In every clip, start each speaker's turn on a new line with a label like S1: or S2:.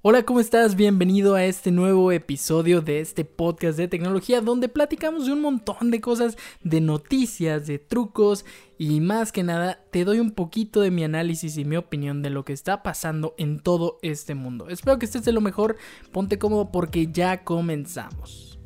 S1: Hola, ¿cómo estás? Bienvenido a este nuevo episodio de este podcast de tecnología donde platicamos de un montón de cosas, de noticias, de trucos y más que nada te doy un poquito de mi análisis y mi opinión de lo que está pasando en todo este mundo. Espero que estés de lo mejor, ponte cómodo porque ya comenzamos.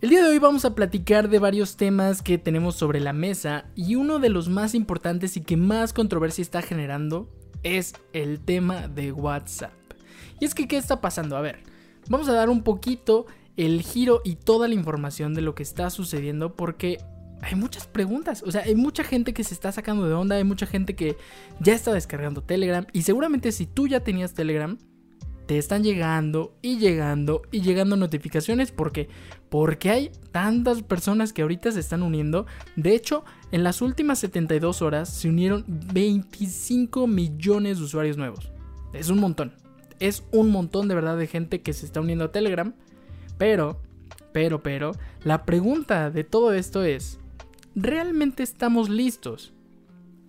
S1: El día de hoy vamos a platicar de varios temas que tenemos sobre la mesa y uno de los más importantes y que más controversia está generando es el tema de WhatsApp. Y es que, ¿qué está pasando? A ver, vamos a dar un poquito el giro y toda la información de lo que está sucediendo porque hay muchas preguntas. O sea, hay mucha gente que se está sacando de onda, hay mucha gente que ya está descargando Telegram y seguramente si tú ya tenías Telegram, te están llegando y llegando y llegando notificaciones porque porque hay tantas personas que ahorita se están uniendo. De hecho, en las últimas 72 horas se unieron 25 millones de usuarios nuevos. Es un montón es un montón de verdad de gente que se está uniendo a Telegram. Pero, pero, pero, la pregunta de todo esto es, ¿realmente estamos listos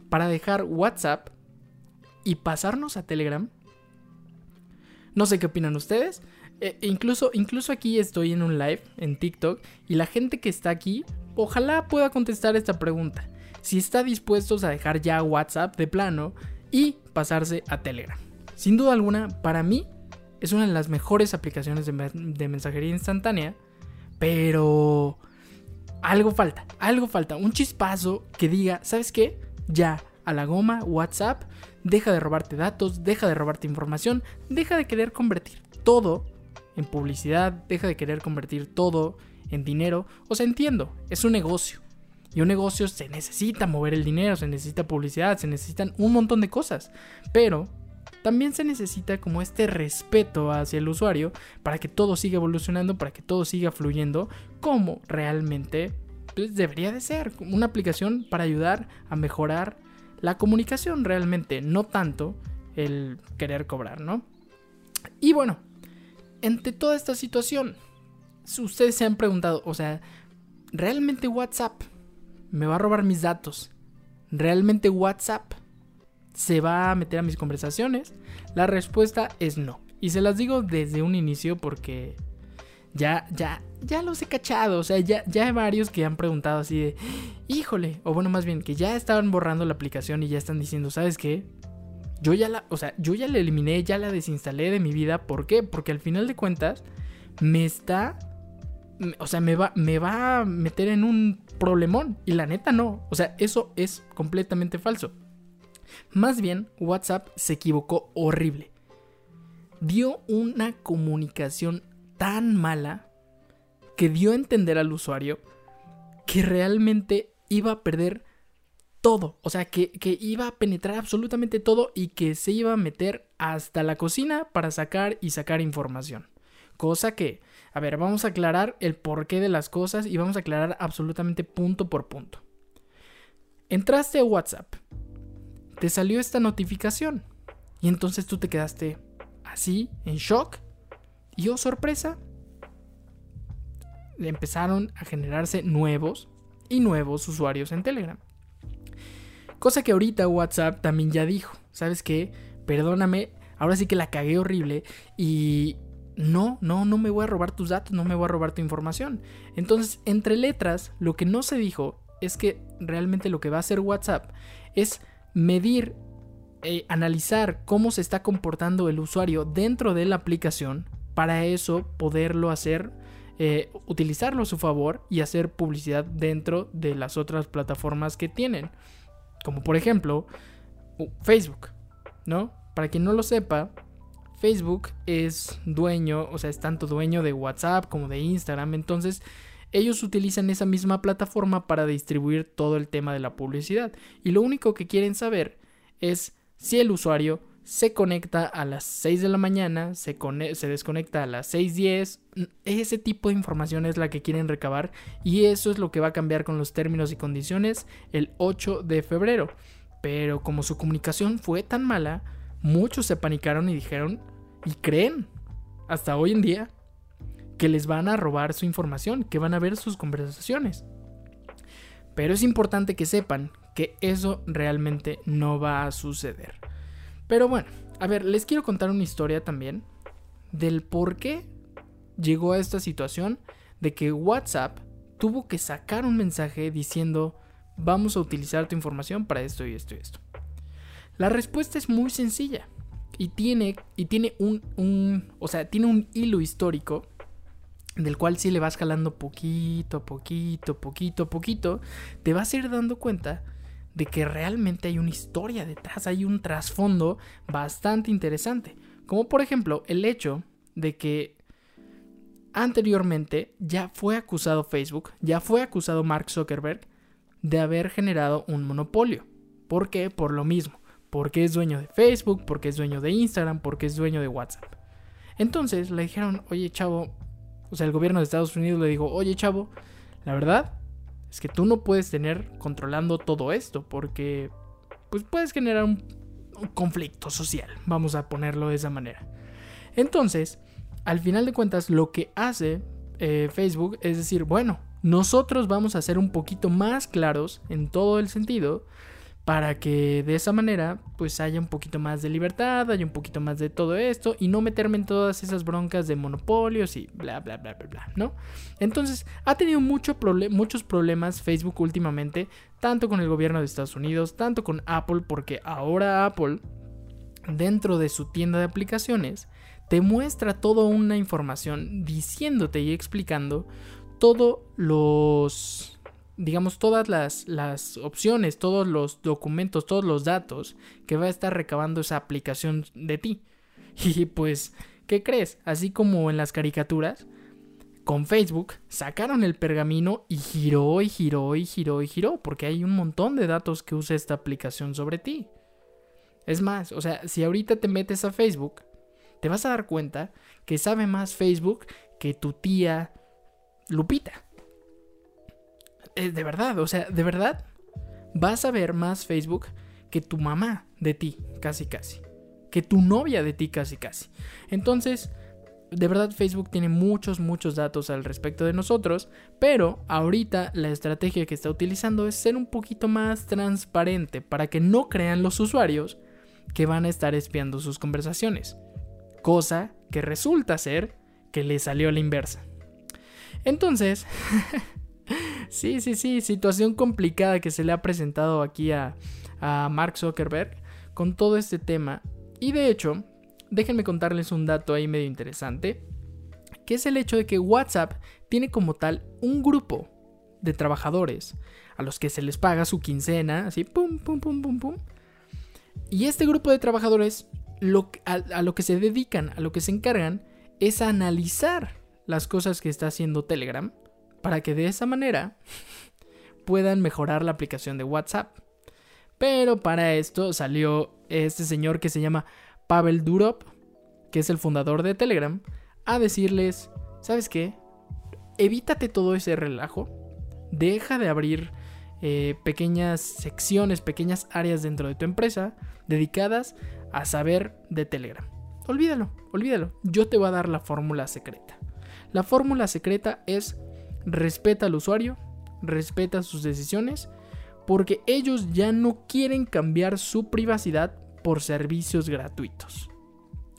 S1: para dejar WhatsApp y pasarnos a Telegram? No sé qué opinan ustedes. E incluso, incluso aquí estoy en un live en TikTok y la gente que está aquí, ojalá pueda contestar esta pregunta. Si está dispuestos a dejar ya WhatsApp de plano y pasarse a Telegram. Sin duda alguna, para mí es una de las mejores aplicaciones de, mensajería instantánea, pero algo falta, algo falta, un chispazo que diga, ¿sabes qué? Ya, a la goma, WhatsApp, deja de robarte datos, deja de robarte información, deja de querer convertir todo en publicidad, deja de querer convertir todo en dinero. O sea, entiendo, es un negocio. Y un negocio se necesita mover el dinero, se necesita publicidad, se necesitan un montón de cosas. Pero también se necesita como este respeto hacia el usuario para que todo siga evolucionando, para que todo siga fluyendo como realmente pues, debería de ser. Una aplicación para ayudar a mejorar la comunicación realmente, no tanto el querer cobrar, ¿no? Y bueno, entre toda esta situación, ustedes se han preguntado, o sea, ¿realmente WhatsApp me va a robar mis datos? ¿Realmente WhatsApp se va a meter a mis conversaciones? La respuesta es no. Y se las digo desde un inicio porque ya, ya, ya los he cachado. O sea, ya, ya hay varios que han preguntado así de, híjole, o bueno, más bien, que ya estaban borrando la aplicación y ya están diciendo, ¿sabes qué? Yo ya la, o sea, yo ya la eliminé, ya la desinstalé de mi vida. ¿Por qué? Porque al final de cuentas me está, o sea, me va, me va a meter en un problemón. Y la neta no. O sea, eso es completamente falso. Más bien, WhatsApp se equivocó horrible. Dio una comunicación tan mala que dio a entender al usuario que realmente iba a perder todo. O sea, que, iba a penetrar absolutamente todo y que se iba a meter hasta la cocina para sacar y sacar información. Cosa que, a ver, vamos a aclarar el porqué de las cosas y vamos a aclarar absolutamente punto por punto. Entraste a WhatsApp te salió esta notificación. Y entonces tú te quedaste así, en shock. Y oh, sorpresa, empezaron a generarse nuevos y nuevos usuarios en Telegram. Cosa que ahorita WhatsApp también ya dijo. ¿Sabes qué? Perdóname, ahora sí que la cagué horrible y no, no, no me voy a robar tus datos, no me voy a robar tu información. Entonces, entre letras, lo que no se dijo es que realmente lo que va a hacer WhatsApp es medir, eh, analizar cómo se está comportando el usuario dentro de la aplicación, para eso poderlo hacer, eh, utilizarlo a su favor y hacer publicidad dentro de las otras plataformas que tienen. Como por ejemplo Facebook, ¿no? Para quien no lo sepa, Facebook es dueño, o sea, es tanto dueño de WhatsApp como de Instagram, entonces ellos utilizan esa misma plataforma para distribuir todo el tema de la publicidad. Y lo único que quieren saber es si el usuario se conecta a las 6 de la mañana, se, desconecta a las 6.10. Ese tipo de información es la que quieren recabar y eso es lo que va a cambiar con los términos y condiciones el 8 de febrero. Pero como su comunicación fue tan mala, muchos se panicaron y dijeron y creen hasta hoy en día que les van a robar su información, que van a ver sus conversaciones. Pero es importante que sepan que eso realmente no va a suceder. Pero bueno, a ver, les quiero contar una historia también del por qué llegó a esta situación de que WhatsApp tuvo que sacar un mensaje diciendo vamos a utilizar tu información para esto y esto y esto. La respuesta es muy sencilla y tiene, y tiene un, un, o sea, tiene un hilo histórico del cual si le vas jalando poquito poquito, poquito poquito, te vas a ir dando cuenta de que realmente hay una historia detrás, hay un trasfondo bastante interesante. Como por ejemplo el hecho de que anteriormente ya fue acusado Facebook, ya fue acusado Mark Zuckerberg de haber generado un monopolio. ¿Por qué? Por lo mismo. Porque es dueño de Facebook, porque es dueño de Instagram, porque es dueño de WhatsApp. Entonces le dijeron, oye chavo, o sea, el gobierno de Estados Unidos le dijo, oye chavo, la verdad es que tú no puedes tener controlando todo esto porque pues puedes generar un, conflicto social, vamos a ponerlo de esa manera. Entonces, al final de cuentas, lo que hace eh, Facebook es decir, bueno, nosotros vamos a ser un poquito más claros en todo el sentido para que de esa manera pues haya un poquito más de libertad, haya un poquito más de todo esto y no meterme en todas esas broncas de monopolios y bla bla bla bla bla, ¿no? Entonces ha tenido mucho muchos problemas Facebook últimamente, tanto con el gobierno de Estados Unidos, tanto con Apple, porque ahora Apple dentro de su tienda de aplicaciones te muestra toda una información diciéndote y explicando todos los digamos, todas las, las, opciones, todos los documentos, todos los datos que va a estar recabando esa aplicación de ti. Y pues, ¿qué crees? Así como en las caricaturas, con Facebook sacaron el pergamino y giró y giró y giró y giró, porque hay un montón de datos que usa esta aplicación sobre ti. Es más, o sea, si ahorita te metes a Facebook, te vas a dar cuenta que sabe más Facebook que tu tía Lupita. Eh, de verdad, o sea, de verdad, vas a ver más Facebook que tu mamá de ti, casi casi. Que tu novia de ti, casi casi. Entonces, de verdad Facebook tiene muchos, muchos datos al respecto de nosotros, pero ahorita la estrategia que está utilizando es ser un poquito más transparente para que no crean los usuarios que van a estar espiando sus conversaciones. Cosa que resulta ser que le salió a la inversa. Entonces, sí, sí, sí, situación complicada que se le ha presentado aquí a, Mark Zuckerberg con todo este tema. Y de hecho, déjenme contarles un dato ahí medio interesante, que es el hecho de que WhatsApp tiene como tal un grupo de trabajadores a los que se les paga su quincena, así, pum, pum, pum, pum, pum. Y este grupo de trabajadores, a lo que se dedican, a lo que se encargan, es a analizar las cosas que está haciendo Telegram para que de esa manera puedan mejorar la aplicación de WhatsApp. Pero para esto salió este señor que se llama Pavel Durov, que es el fundador de Telegram, a decirles, ¿sabes qué? Evítate todo ese relajo, deja de abrir eh, pequeñas secciones, pequeñas áreas dentro de tu empresa dedicadas a saber de Telegram. Olvídalo, olvídalo. Yo te voy a dar la fórmula secreta. La fórmula secreta es respeta al usuario, respeta sus decisiones, porque ellos ya no quieren cambiar su privacidad por servicios gratuitos.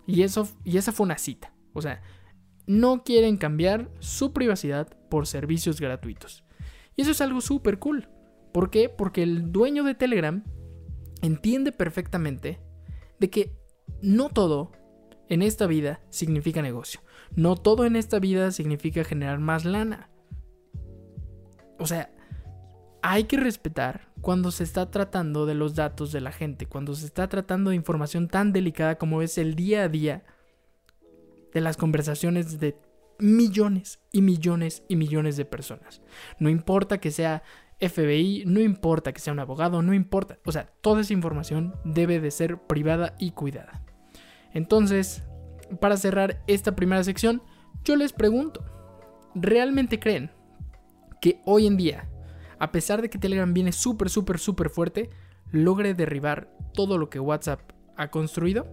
S1: Y, eso, y esa fue una cita. O sea, no quieren cambiar su privacidad por servicios gratuitos. Y eso es algo súper cool. ¿Por qué? Porque el dueño de Telegram entiende perfectamente de que no todo en esta vida significa negocio. No todo en esta vida significa generar más lana o sea, hay que respetar cuando se está tratando de los datos de la gente, cuando se está tratando de información tan delicada como es el día a día de las conversaciones de millones y millones y millones de personas. No importa que sea FBI, no importa que sea un abogado, no importa. O sea, toda esa información debe de ser privada y cuidada. Entonces, para cerrar esta primera sección, yo les pregunto, ¿realmente creen que hoy en día, a pesar de que Telegram viene súper, súper, súper fuerte, logre derribar todo lo que WhatsApp ha construido?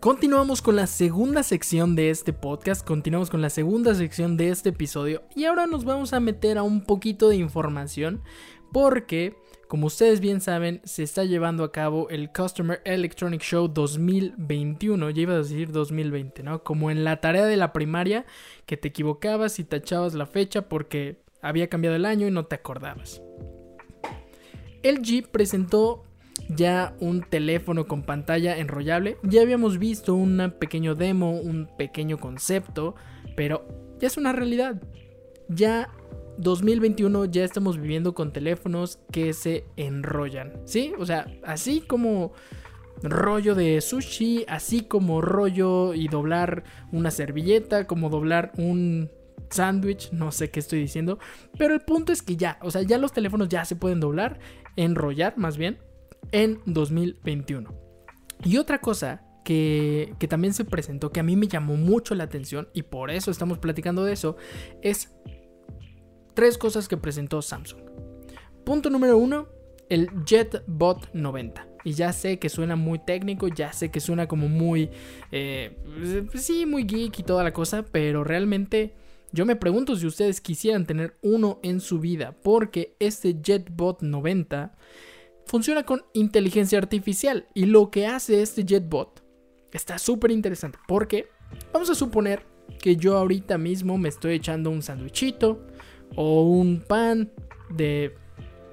S1: Continuamos con la segunda sección de este podcast, continuamos con la segunda sección de este episodio y ahora nos vamos a meter a un poquito de información porque como ustedes bien saben, se está llevando a cabo el Customer Electronic Show 2021. Ya iba a decir 2020, ¿no? Como en la tarea de la primaria, que te equivocabas y tachabas la fecha porque había cambiado el año y no te acordabas. LG presentó ya un teléfono con pantalla enrollable. Ya habíamos visto un pequeño demo, un pequeño concepto, pero ya es una realidad. Ya 2021 ya estamos viviendo con teléfonos que se enrollan, ¿sí? O sea, así como rollo de sushi, así como rollo y doblar una servilleta, como doblar un sándwich, no sé qué estoy diciendo, pero el punto es que ya, o sea, ya los teléfonos ya se pueden doblar, enrollar más bien, en 2021. Y otra cosa que, que, también se presentó, que a mí me llamó mucho la atención, y por eso estamos platicando de eso, es tres cosas que presentó Samsung. Punto número uno, el JetBot 90. Y ya sé que suena muy técnico, ya sé que suena como muy... Eh, sí, muy geek y toda la cosa, pero realmente yo me pregunto si ustedes quisieran tener uno en su vida, porque este JetBot 90 funciona con inteligencia artificial. Y lo que hace este JetBot está súper interesante, porque vamos a suponer que yo ahorita mismo me estoy echando un sandwichito o un pan de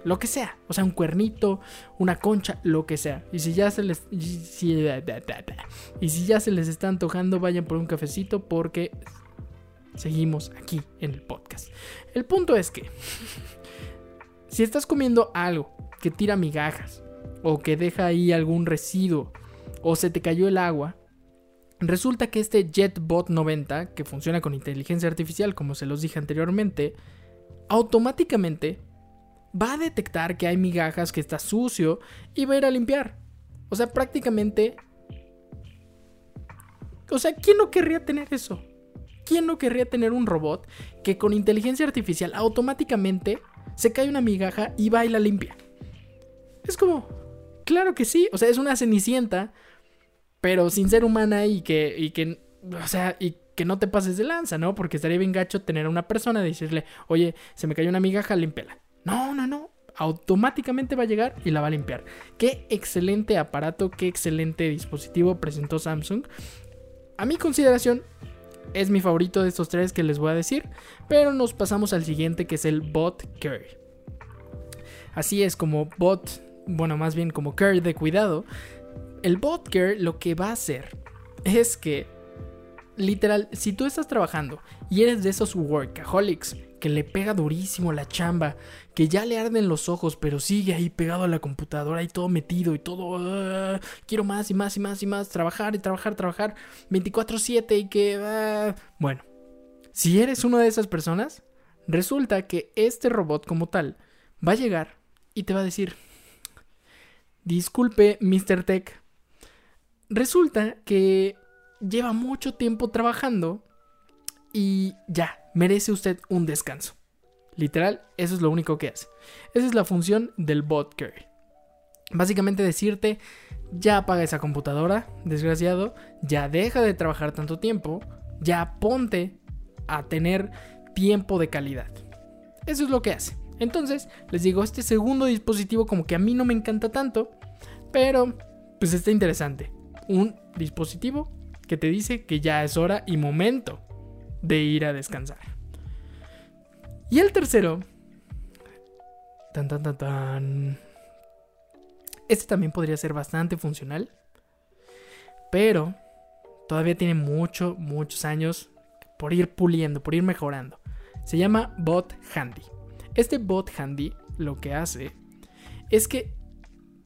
S1: lo que sea, o sea, un cuernito, una concha, lo que sea. Y si ya se les y si, ya se les está antojando, vayan por un cafecito porque seguimos aquí en el podcast. El punto es que si estás comiendo algo que tira migajas o que deja ahí algún residuo o se te cayó el agua, resulta que este JetBot 90, que funciona con inteligencia artificial, como se los dije anteriormente, automáticamente va a detectar que hay migajas, que está sucio y va a ir a limpiar. O sea, prácticamente... O sea, ¿quién no querría tener eso? ¿Quién no querría tener un robot que con inteligencia artificial automáticamente se cae una migaja y va y la limpia? Es como, claro que sí, o sea, es una cenicienta, pero sin ser humana y que, y que, o sea, y que no te pases de lanza, ¿no? Porque estaría bien gacho tener a una persona y decirle, oye, se me cayó una migaja, límpiala. No, no, no. Automáticamente va a llegar y la va a limpiar. Qué excelente aparato, qué excelente dispositivo presentó Samsung. A mi consideración, es mi favorito de estos tres que les voy a decir. Pero nos pasamos al siguiente que es el Bot Care. Así es como Bot, bueno, más bien como Care de cuidado. El Bot Care lo que va a hacer es que literal, si tú estás trabajando y eres de esos workaholics que le pega durísimo la chamba, que ya le arden los ojos, pero sigue ahí pegado a la computadora y todo metido y todo, ah, quiero más y más y más y más, trabajar y trabajar, trabajar 24/7 y que, ah". bueno, si eres una de esas personas, resulta que este robot como tal va a llegar y te va a decir, disculpe, Mr. Tech, resulta que lleva mucho tiempo trabajando y ya, merece usted un descanso. Literal, eso es lo único que hace. Esa es la función del bot carry. Básicamente decirte, ya apaga esa computadora, desgraciado, ya deja de trabajar tanto tiempo, ya ponte a tener tiempo de calidad. Eso es lo que hace. Entonces, les digo, este segundo dispositivo como que a mí no me encanta tanto, pero pues está interesante. Un dispositivo que te dice que ya es hora y momento de ir a descansar. Y el tercero. Tan tan tan tan. Este también podría ser bastante funcional. Pero todavía tiene mucho, muchos años por ir puliendo, por ir mejorando. Se llama Bot Handy. Este Bot Handy lo que hace es que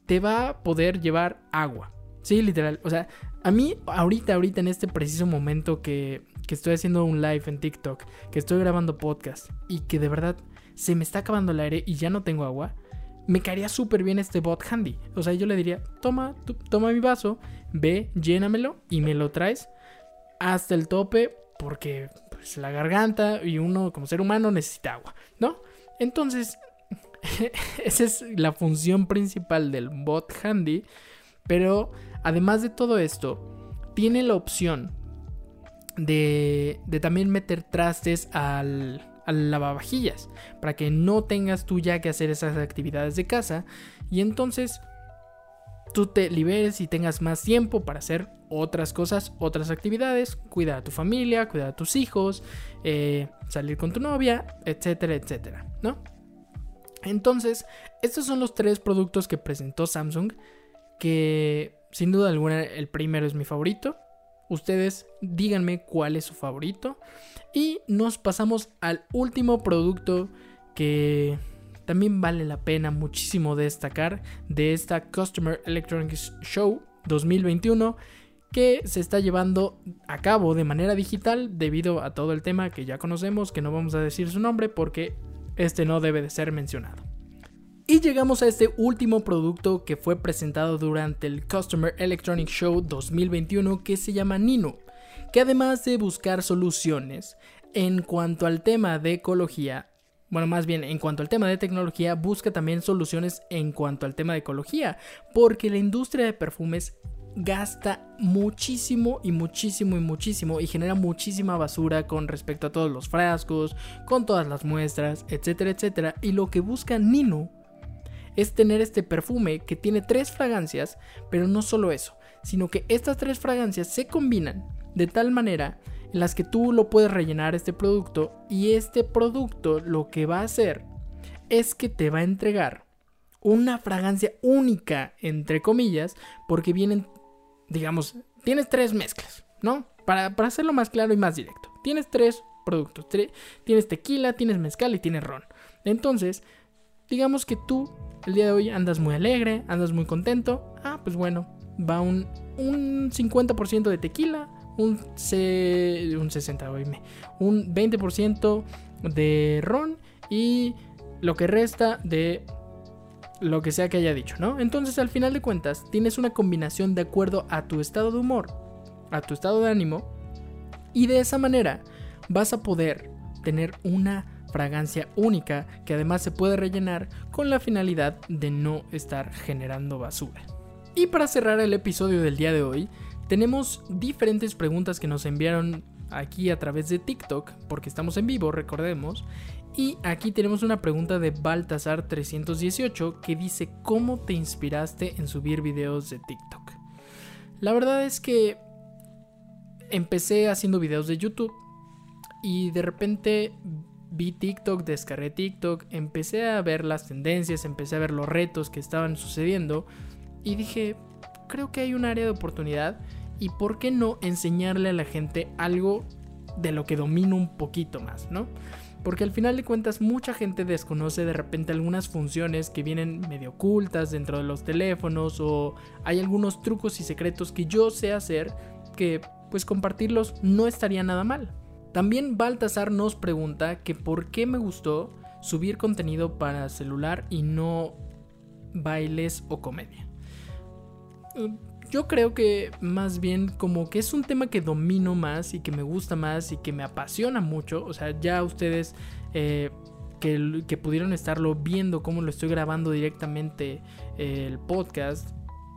S1: te va a poder llevar agua. Sí, literal. O sea, a mí, ahorita, ahorita, en este preciso momento que, estoy haciendo un live en TikTok, que estoy grabando podcast y que de verdad se me está acabando el aire y ya no tengo agua, me caería súper bien este bot handy. O sea, yo le diría, toma, toma mi vaso, ve, llénamelo y me lo traes hasta el tope porque pues, la garganta y uno como ser humano necesita agua, ¿no? Entonces, esa es la función principal del bot handy, pero Además de todo esto, tiene la opción de, también meter trastes al, al lavavajillas, para que no tengas tú ya que hacer esas actividades de casa y entonces tú te liberes y tengas más tiempo para hacer otras cosas, otras actividades, cuidar a tu familia, cuidar a tus hijos, eh, salir con tu novia, etcétera, etcétera, ¿no? Entonces, estos son los tres productos que presentó Samsung, que sin duda alguna el primero es mi favorito. Ustedes díganme cuál es su favorito. Y nos pasamos al último producto que también vale la pena muchísimo destacar de esta Customer Electronics Show 2021 que se está llevando a cabo de manera digital debido a todo el tema que ya conocemos, que no vamos a decir su nombre porque este no debe de ser mencionado. Y llegamos a este último producto que fue presentado durante el Customer Electronics Show 2021 que se llama Nino, que además de buscar soluciones en cuanto al tema de ecología, bueno, más bien en cuanto al tema de tecnología, busca también soluciones en cuanto al tema de ecología, porque la industria de perfumes gasta muchísimo y muchísimo y muchísimo y genera muchísima basura con respecto a todos los frascos, con todas las muestras, etcétera, etcétera. Y lo que busca Nino es tener este perfume que tiene tres fragancias, pero no solo eso, sino que estas tres fragancias se combinan de tal manera en las que tú lo puedes rellenar este producto y este producto lo que va a hacer es que te va a entregar una fragancia única, entre comillas, porque vienen, digamos, tienes tres mezclas, ¿no? Para, hacerlo más claro y más directo. Tienes tres productos. tienes tequila, tienes mezcal y tienes ron. Entonces, digamos que tú el día de hoy andas muy alegre, andas muy contento. Ah, pues bueno, va un, un 50% de tequila, un, C, un 60, un 20% de ron y lo que resta de lo que sea que haya dicho, ¿no? Entonces al final de cuentas tienes una combinación de acuerdo a tu estado de humor, a tu estado de ánimo y de esa manera vas a poder tener una fragancia única que además se puede rellenar con la finalidad de no estar generando basura. Y para cerrar el episodio del día de hoy, tenemos diferentes preguntas que nos enviaron aquí a través de TikTok, porque estamos en vivo, recordemos. Y aquí tenemos una pregunta de Baltasar318 que dice, ¿cómo te inspiraste en subir videos de TikTok? La verdad es que empecé haciendo videos de YouTube y de repente vi TikTok, descargué TikTok, empecé a ver las tendencias, empecé a ver los retos que estaban sucediendo y dije, creo que hay un área de oportunidad y por qué no enseñarle a la gente algo de lo que domino un poquito más, ¿no? Porque al final de cuentas mucha gente desconoce de repente algunas funciones que vienen medio ocultas dentro de los teléfonos o hay algunos trucos y secretos que yo sé hacer que pues compartirlos no estaría nada mal. También Baltasar nos pregunta que por qué me gustó subir contenido para celular y no bailes o comedia yo creo que más bien como que es un tema que domino más y que me gusta más y que me apasiona mucho. O sea, ya ustedes eh, que, pudieron estarlo viendo cómo lo estoy grabando directamente eh, el podcast,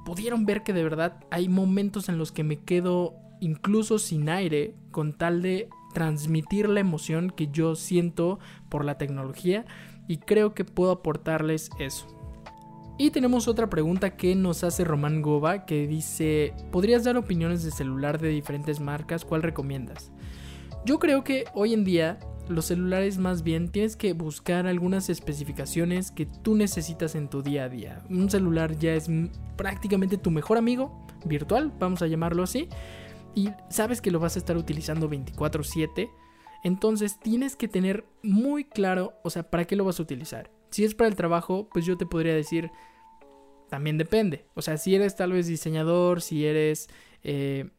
S1: pudieron ver que de verdad hay momentos en los que me quedo incluso sin aire con tal de transmitir la emoción que yo siento por la tecnología y creo que puedo aportarles eso. Y tenemos otra pregunta que nos hace Román Goba que dice, ¿podrías dar opiniones de celular de diferentes marcas? ¿Cuál recomiendas? Yo creo que hoy en día los celulares más bien tienes que buscar algunas especificaciones que tú necesitas en tu día a día. Un celular ya es prácticamente tu mejor amigo virtual, vamos a llamarlo así, y sabes que lo vas a estar utilizando 24/7. Entonces tienes que tener muy claro, o sea, para qué lo vas a utilizar. Si es para el trabajo, pues yo te podría decir, también depende. O sea, si eres tal vez diseñador, si eres eh,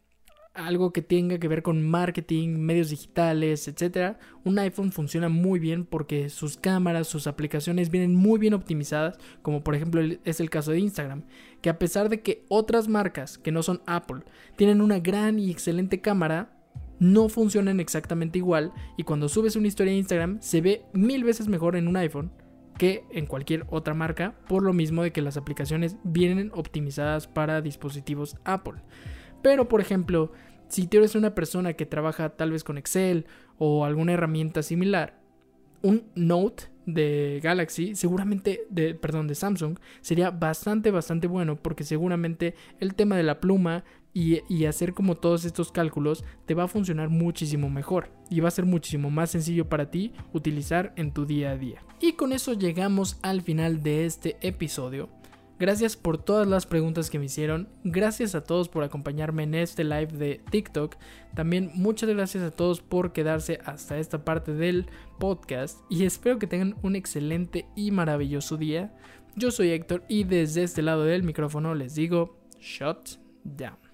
S1: algo que tenga que ver con marketing, medios digitales, etc. Un iPhone funciona muy bien porque sus cámaras, sus aplicaciones vienen muy bien optimizadas, como por ejemplo es el caso de Instagram, que a pesar de que otras marcas que no son Apple tienen una gran y excelente cámara, no funcionan exactamente igual y cuando subes una historia a Instagram se ve mil veces mejor en un iPhone que en cualquier otra marca, por lo mismo de que las aplicaciones vienen optimizadas para dispositivos Apple. Pero por ejemplo, si tú eres una persona que trabaja tal vez con Excel o alguna herramienta similar, un Note de Galaxy, seguramente, de, perdón, de Samsung, sería bastante, bastante bueno porque seguramente el tema de la pluma y, y, hacer como todos estos cálculos te va a funcionar muchísimo mejor y va a ser muchísimo más sencillo para ti utilizar en tu día a día. Y con eso llegamos al final de este episodio. Gracias por todas las preguntas que me hicieron. Gracias a todos por acompañarme en este live de TikTok. También muchas gracias a todos por quedarse hasta esta parte del podcast. Y espero que tengan un excelente y maravilloso día. Yo soy Héctor y desde este lado del micrófono les digo, shut down.